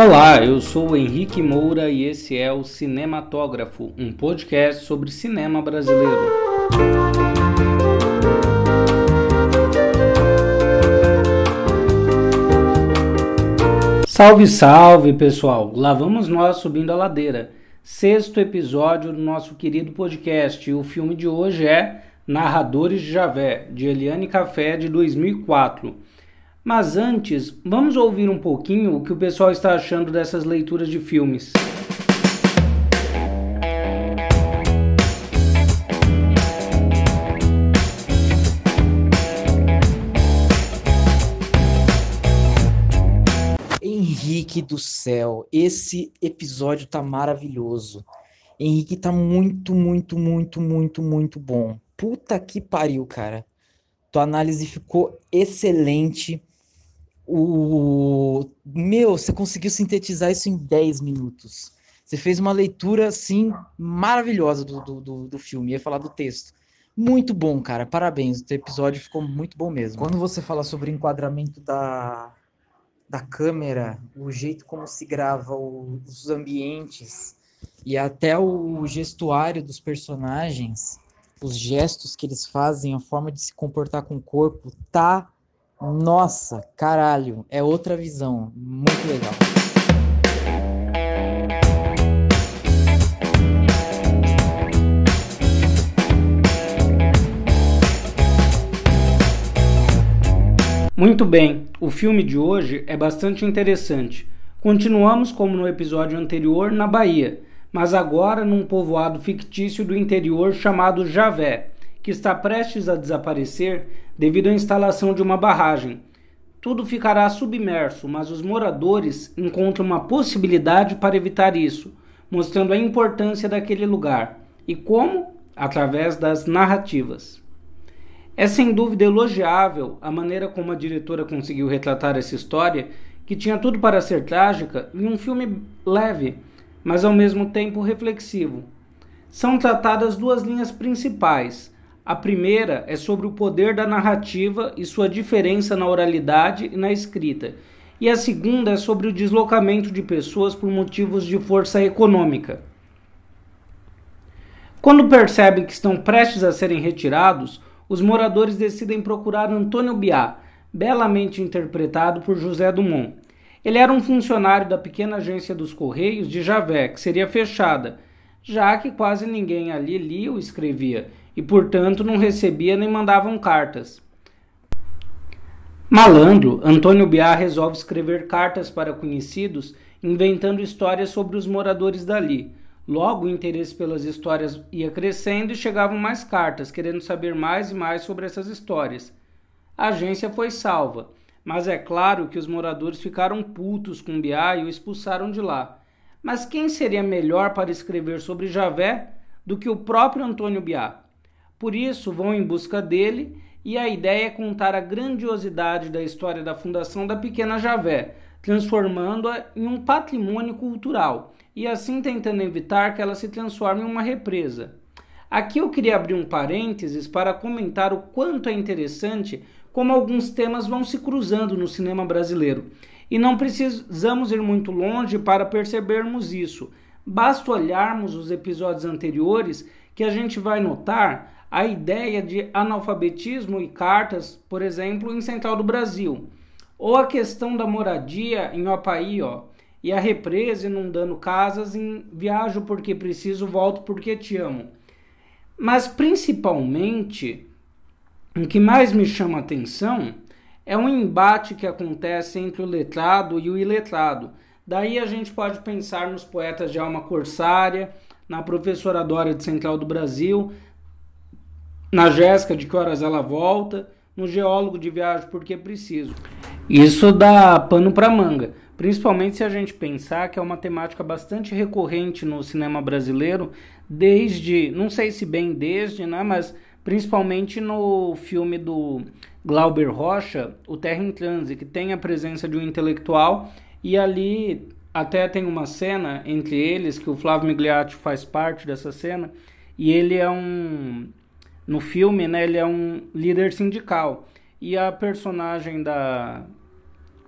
Olá, eu sou o Henrique Moura e esse é o Cinematógrafo, um podcast sobre cinema brasileiro. Salve, salve pessoal! Lá vamos nós subindo a ladeira. Sexto episódio do nosso querido podcast. E o filme de hoje é Narradores de Javé, de Eliane Café, de 2004. Mas antes, vamos ouvir um pouquinho o que o pessoal está achando dessas leituras de filmes. Henrique do céu, esse episódio tá maravilhoso. Henrique tá muito, muito, muito, muito, muito bom. Puta que pariu, cara. Tua análise ficou excelente o meu, você conseguiu sintetizar isso em 10 minutos. Você fez uma leitura assim maravilhosa do, do, do filme, ia falar do texto. Muito bom, cara. Parabéns. O episódio ficou muito bom mesmo. Quando você fala sobre enquadramento da, da câmera, o jeito como se grava o, os ambientes e até o gestuário dos personagens, os gestos que eles fazem, a forma de se comportar com o corpo, tá nossa, caralho, é outra visão. Muito legal. Muito bem, o filme de hoje é bastante interessante. Continuamos, como no episódio anterior, na Bahia, mas agora num povoado fictício do interior chamado Javé que está prestes a desaparecer devido à instalação de uma barragem. Tudo ficará submerso, mas os moradores encontram uma possibilidade para evitar isso, mostrando a importância daquele lugar. E como? Através das narrativas. É sem dúvida elogiável a maneira como a diretora conseguiu retratar essa história, que tinha tudo para ser trágica, em um filme leve, mas ao mesmo tempo reflexivo. São tratadas duas linhas principais a primeira é sobre o poder da narrativa e sua diferença na oralidade e na escrita. E a segunda é sobre o deslocamento de pessoas por motivos de força econômica. Quando percebem que estão prestes a serem retirados, os moradores decidem procurar Antônio Biá, belamente interpretado por José Dumont. Ele era um funcionário da pequena agência dos Correios de Javé, que seria fechada, já que quase ninguém ali lia ou escrevia, e, portanto, não recebia nem mandavam cartas. Malandro, Antônio Biá resolve escrever cartas para conhecidos, inventando histórias sobre os moradores dali. Logo, o interesse pelas histórias ia crescendo e chegavam mais cartas, querendo saber mais e mais sobre essas histórias. A agência foi salva, mas é claro que os moradores ficaram putos com Biá e o expulsaram de lá. Mas quem seria melhor para escrever sobre Javé do que o próprio Antônio Biá? Por isso, vão em busca dele e a ideia é contar a grandiosidade da história da fundação da Pequena Javé, transformando-a em um patrimônio cultural e assim tentando evitar que ela se transforme em uma represa. Aqui eu queria abrir um parênteses para comentar o quanto é interessante como alguns temas vão se cruzando no cinema brasileiro. E não precisamos ir muito longe para percebermos isso. Basta olharmos os episódios anteriores que a gente vai notar a ideia de analfabetismo e cartas, por exemplo, em Central do Brasil, ou a questão da moradia em Opaí, ó, e a represa inundando casas em Viajo porque preciso, volto porque te amo. Mas principalmente, o que mais me chama atenção é um embate que acontece entre o letrado e o iletrado. Daí a gente pode pensar nos poetas de alma corsária, na professora Dória de Central do Brasil, na Jéssica de que horas ela volta, no geólogo de viagem porque preciso. Isso dá pano para manga, principalmente se a gente pensar que é uma temática bastante recorrente no cinema brasileiro, desde, não sei se bem desde, né, mas principalmente no filme do Glauber Rocha, O Terra em Transe, que tem a presença de um intelectual e ali até tem uma cena entre eles que o Flávio Migliatti faz parte dessa cena e ele é um no filme, né, ele é um líder sindical. E a personagem da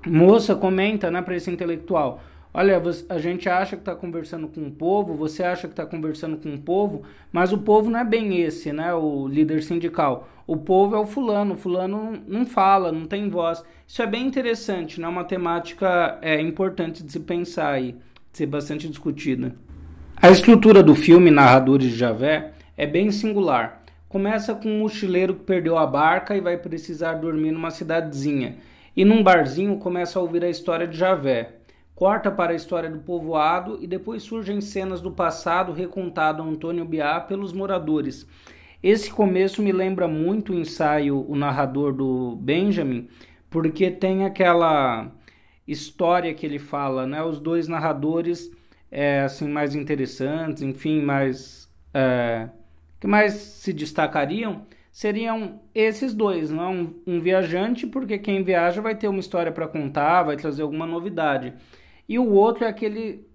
moça comenta, né, para esse intelectual: Olha, a gente acha que está conversando com o povo, você acha que está conversando com o povo, mas o povo não é bem esse, né? O líder sindical. O povo é o fulano, o fulano não fala, não tem voz. Isso é bem interessante, né? Uma temática é, importante de se pensar aí, de ser bastante discutida. A estrutura do filme Narradores de Javé é bem singular. Começa com um mochileiro que perdeu a barca e vai precisar dormir numa cidadezinha. E num barzinho começa a ouvir a história de Javé corta para a história do povoado e depois surgem cenas do passado recontado a Antônio Biá pelos moradores. Esse começo me lembra muito o ensaio O Narrador do Benjamin, porque tem aquela história que ele fala, né? Os dois narradores é, assim mais interessantes, enfim, mais é, que mais se destacariam seriam esses dois, não? É? Um, um viajante, porque quem viaja vai ter uma história para contar, vai trazer alguma novidade e o outro é aquele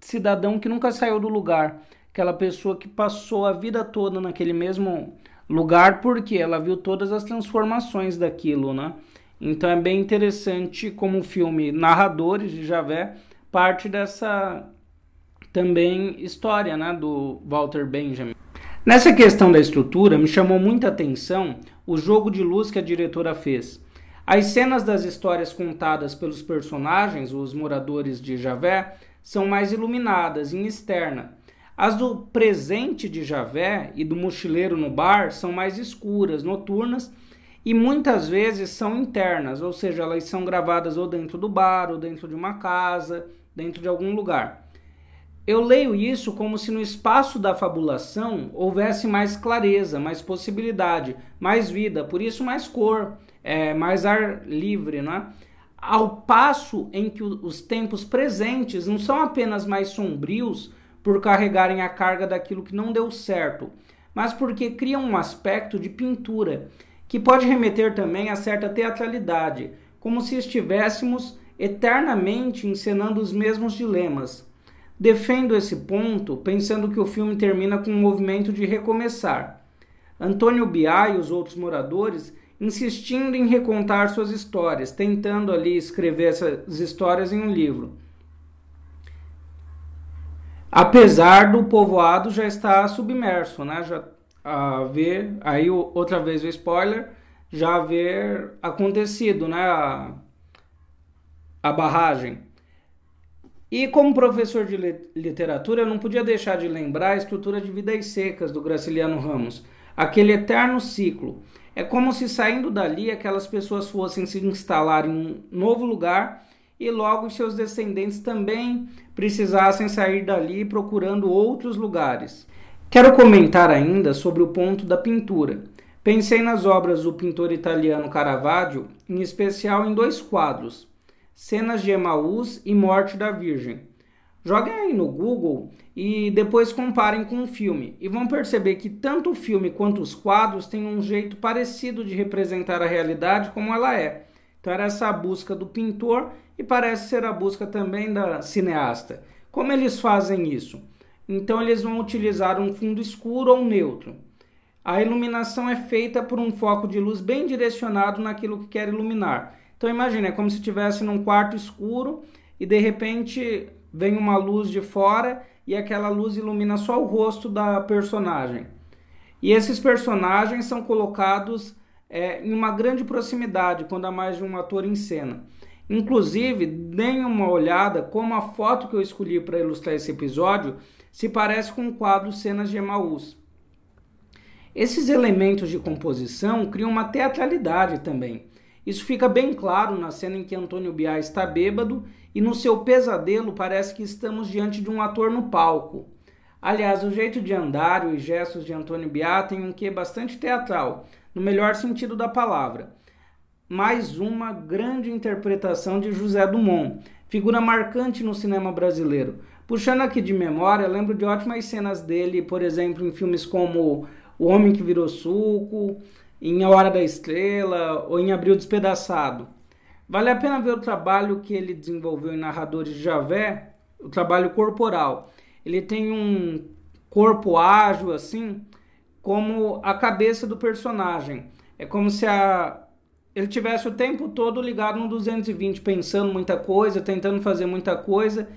cidadão que nunca saiu do lugar, aquela pessoa que passou a vida toda naquele mesmo lugar porque ela viu todas as transformações daquilo, né? Então é bem interessante como o filme Narradores de Javé parte dessa também história, né, do Walter Benjamin. Nessa questão da estrutura, me chamou muita atenção o jogo de luz que a diretora fez. As cenas das histórias contadas pelos personagens, os moradores de Javé, são mais iluminadas, em externa. As do presente de Javé e do mochileiro no bar são mais escuras, noturnas e muitas vezes são internas, ou seja, elas são gravadas ou dentro do bar, ou dentro de uma casa, dentro de algum lugar. Eu leio isso como se no espaço da fabulação houvesse mais clareza, mais possibilidade, mais vida, por isso mais cor, é, mais ar livre, né? Ao passo em que os tempos presentes não são apenas mais sombrios por carregarem a carga daquilo que não deu certo, mas porque criam um aspecto de pintura que pode remeter também a certa teatralidade, como se estivéssemos eternamente encenando os mesmos dilemas. Defendo esse ponto pensando que o filme termina com um movimento de recomeçar. Antônio Biá e os outros moradores insistindo em recontar suas histórias, tentando ali escrever essas histórias em um livro. Apesar do povoado já estar submerso, né? Já haver, aí outra vez o spoiler, já haver acontecido, né? A, a barragem. E como professor de literatura, eu não podia deixar de lembrar a estrutura de Vidas Secas do Graciliano Ramos, aquele eterno ciclo. É como se saindo dali aquelas pessoas fossem se instalar em um novo lugar e logo seus descendentes também precisassem sair dali procurando outros lugares. Quero comentar ainda sobre o ponto da pintura. Pensei nas obras do pintor italiano Caravaggio, em especial em dois quadros, Cenas de Emaús e Morte da Virgem. Joguem aí no Google e depois comparem com o filme e vão perceber que tanto o filme quanto os quadros têm um jeito parecido de representar a realidade como ela é. Então era essa a busca do pintor e parece ser a busca também da cineasta. Como eles fazem isso? Então eles vão utilizar um fundo escuro ou neutro. A iluminação é feita por um foco de luz bem direcionado naquilo que quer iluminar. Então imagine, é como se estivesse num quarto escuro e de repente vem uma luz de fora e aquela luz ilumina só o rosto da personagem. E esses personagens são colocados é, em uma grande proximidade quando há mais de um ator em cena. Inclusive, deem uma olhada como a foto que eu escolhi para ilustrar esse episódio se parece com o quadro Cenas de Emaús. Esses elementos de composição criam uma teatralidade também. Isso fica bem claro na cena em que Antônio Biá está bêbado e no seu pesadelo parece que estamos diante de um ator no palco. Aliás, o jeito de andar e os gestos de Antônio Biá tem um quê bastante teatral, no melhor sentido da palavra. Mais uma grande interpretação de José Dumont, figura marcante no cinema brasileiro. Puxando aqui de memória, lembro de ótimas cenas dele, por exemplo, em filmes como O Homem que Virou Suco, em A Hora da Estrela ou em Abril Despedaçado. Vale a pena ver o trabalho que ele desenvolveu em Narradores de Javé, o trabalho corporal. Ele tem um corpo ágil, assim, como a cabeça do personagem. É como se a, ele tivesse o tempo todo ligado no 220, pensando muita coisa, tentando fazer muita coisa.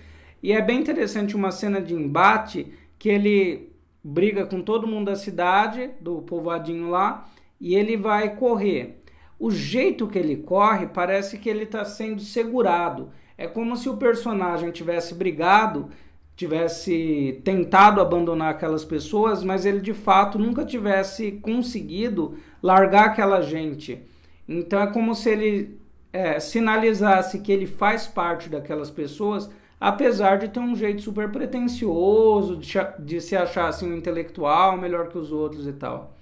E é bem interessante uma cena de embate que ele briga com todo mundo da cidade, do povoadinho lá, e ele vai correr. O jeito que ele corre parece que ele está sendo segurado. É como se o personagem tivesse brigado, tivesse tentado abandonar aquelas pessoas, mas ele de fato nunca tivesse conseguido largar aquela gente. Então é como se ele é, sinalizasse que ele faz parte daquelas pessoas, apesar de ter um jeito super pretensioso, de, de se achar assim um intelectual, melhor que os outros e tal.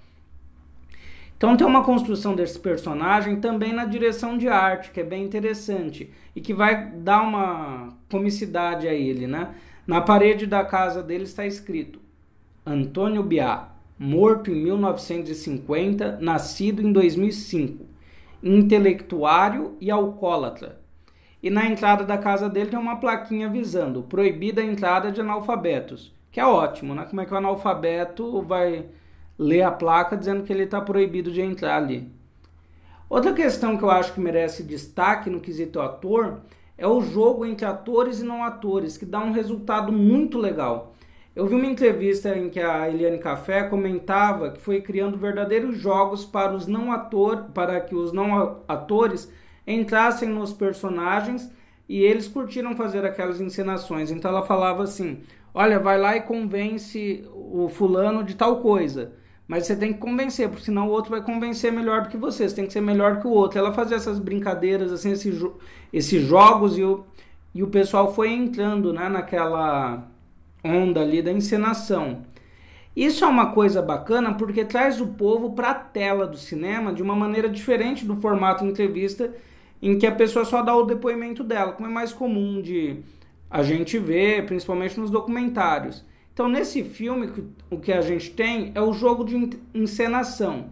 Então tem uma construção desse personagem também na direção de arte, que é bem interessante e que vai dar uma comicidade a ele, né? Na parede da casa dele está escrito Antônio Biá, morto em 1950, nascido em 2005, intelectuário e alcoólatra. E na entrada da casa dele tem uma plaquinha avisando proibida a entrada de analfabetos, que é ótimo, né? Como é que o analfabeto vai ler a placa dizendo que ele está proibido de entrar ali? Outra questão que eu acho que merece destaque no quesito ator é o jogo entre atores e não atores, que dá um resultado muito legal. Eu vi uma entrevista em que a Eliane Café comentava que foi criando verdadeiros jogos para os não atores, para que os não atores entrassem nos personagens e eles curtiram fazer aquelas encenações. Então ela falava assim: "Olha, vai lá e convence o fulano de tal coisa". Mas você tem que convencer, porque senão o outro vai convencer melhor do que você. Você tem que ser melhor que o outro. Ela fazia essas brincadeiras, assim, esses, esses jogos e o, e o pessoal foi entrando né, naquela onda ali da encenação. Isso é uma coisa bacana porque traz o povo para a tela do cinema de uma maneira diferente do formato entrevista em que a pessoa só dá o depoimento dela, como é mais comum de a gente ver, principalmente nos documentários. Então, nesse filme, o que a gente tem é o jogo de encenação.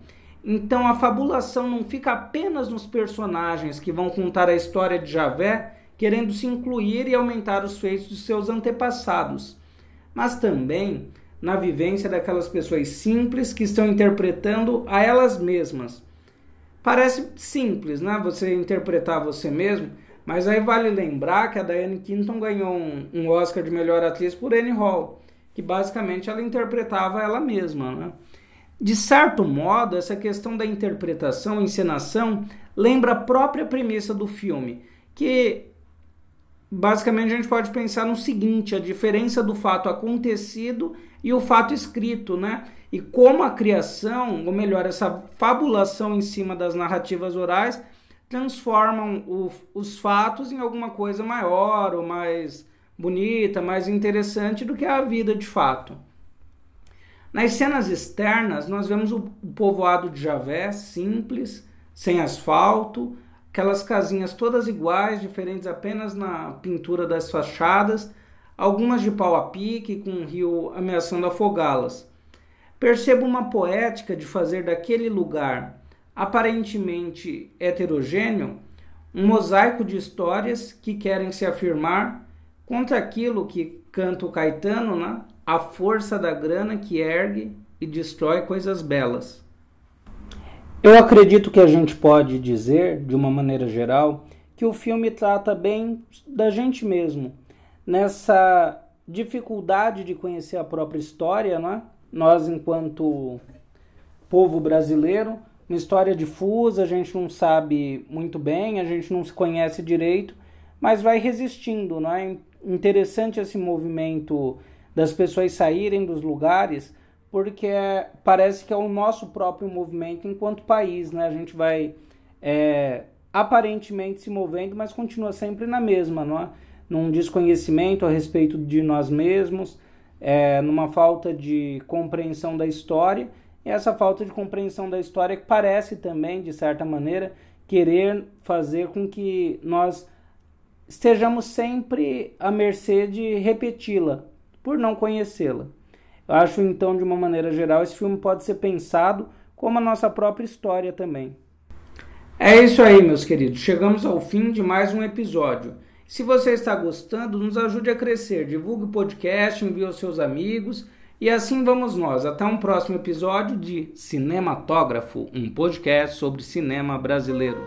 Então, a fabulação não fica apenas nos personagens que vão contar a história de Javé, querendo se incluir e aumentar os feitos de seus antepassados mas também na vivência daquelas pessoas simples que estão interpretando a elas mesmas. Parece simples, né? Você interpretar você mesmo, mas aí vale lembrar que a Diane Keaton ganhou um, Oscar de melhor atriz por Annie Hall, que basicamente ela interpretava ela mesma, né? De certo modo, essa questão da interpretação, encenação, lembra a própria premissa do filme, que basicamente a gente pode pensar no seguinte: a diferença do fato acontecido e o fato escrito, né? E como a criação, ou melhor, essa fabulação em cima das narrativas orais, transformam o, os fatos em alguma coisa maior ou mais bonita, mais interessante do que a vida de fato. Nas cenas externas, nós vemos o povoado de Javé simples, sem asfalto, aquelas casinhas todas iguais, diferentes apenas na pintura das fachadas, algumas de pau a pique, com um rio ameaçando afogá-las. Percebo uma poética de fazer daquele lugar aparentemente heterogêneo um mosaico de histórias que querem se afirmar contra aquilo que canta o Caetano, né? a força da grana que ergue e destrói coisas belas. Eu acredito que a gente pode dizer, de uma maneira geral, que o filme trata bem da gente mesmo, nessa dificuldade de conhecer a própria história, né? Nós, enquanto povo brasileiro, uma história difusa, a gente não sabe muito bem, a gente não se conhece direito, mas vai resistindo, não é? Interessante esse movimento das pessoas saírem dos lugares porque parece que é o nosso próprio movimento enquanto país, né? A gente vai é, aparentemente se movendo, mas continua sempre na mesma, não é? Num desconhecimento a respeito de nós mesmos, é, numa falta de compreensão da história, e essa falta de compreensão da história parece também, de certa maneira, querer fazer com que nós estejamos sempre à mercê de repeti-la, por não conhecê-la. Eu acho então, de uma maneira geral, esse filme pode ser pensado como a nossa própria história também. É isso aí, meus queridos. Chegamos ao fim de mais um episódio. Se você está gostando, nos ajude a crescer. Divulgue o podcast, envie aos seus amigos. E assim vamos nós. Até um próximo episódio de Cinematógrafo, um podcast sobre cinema brasileiro.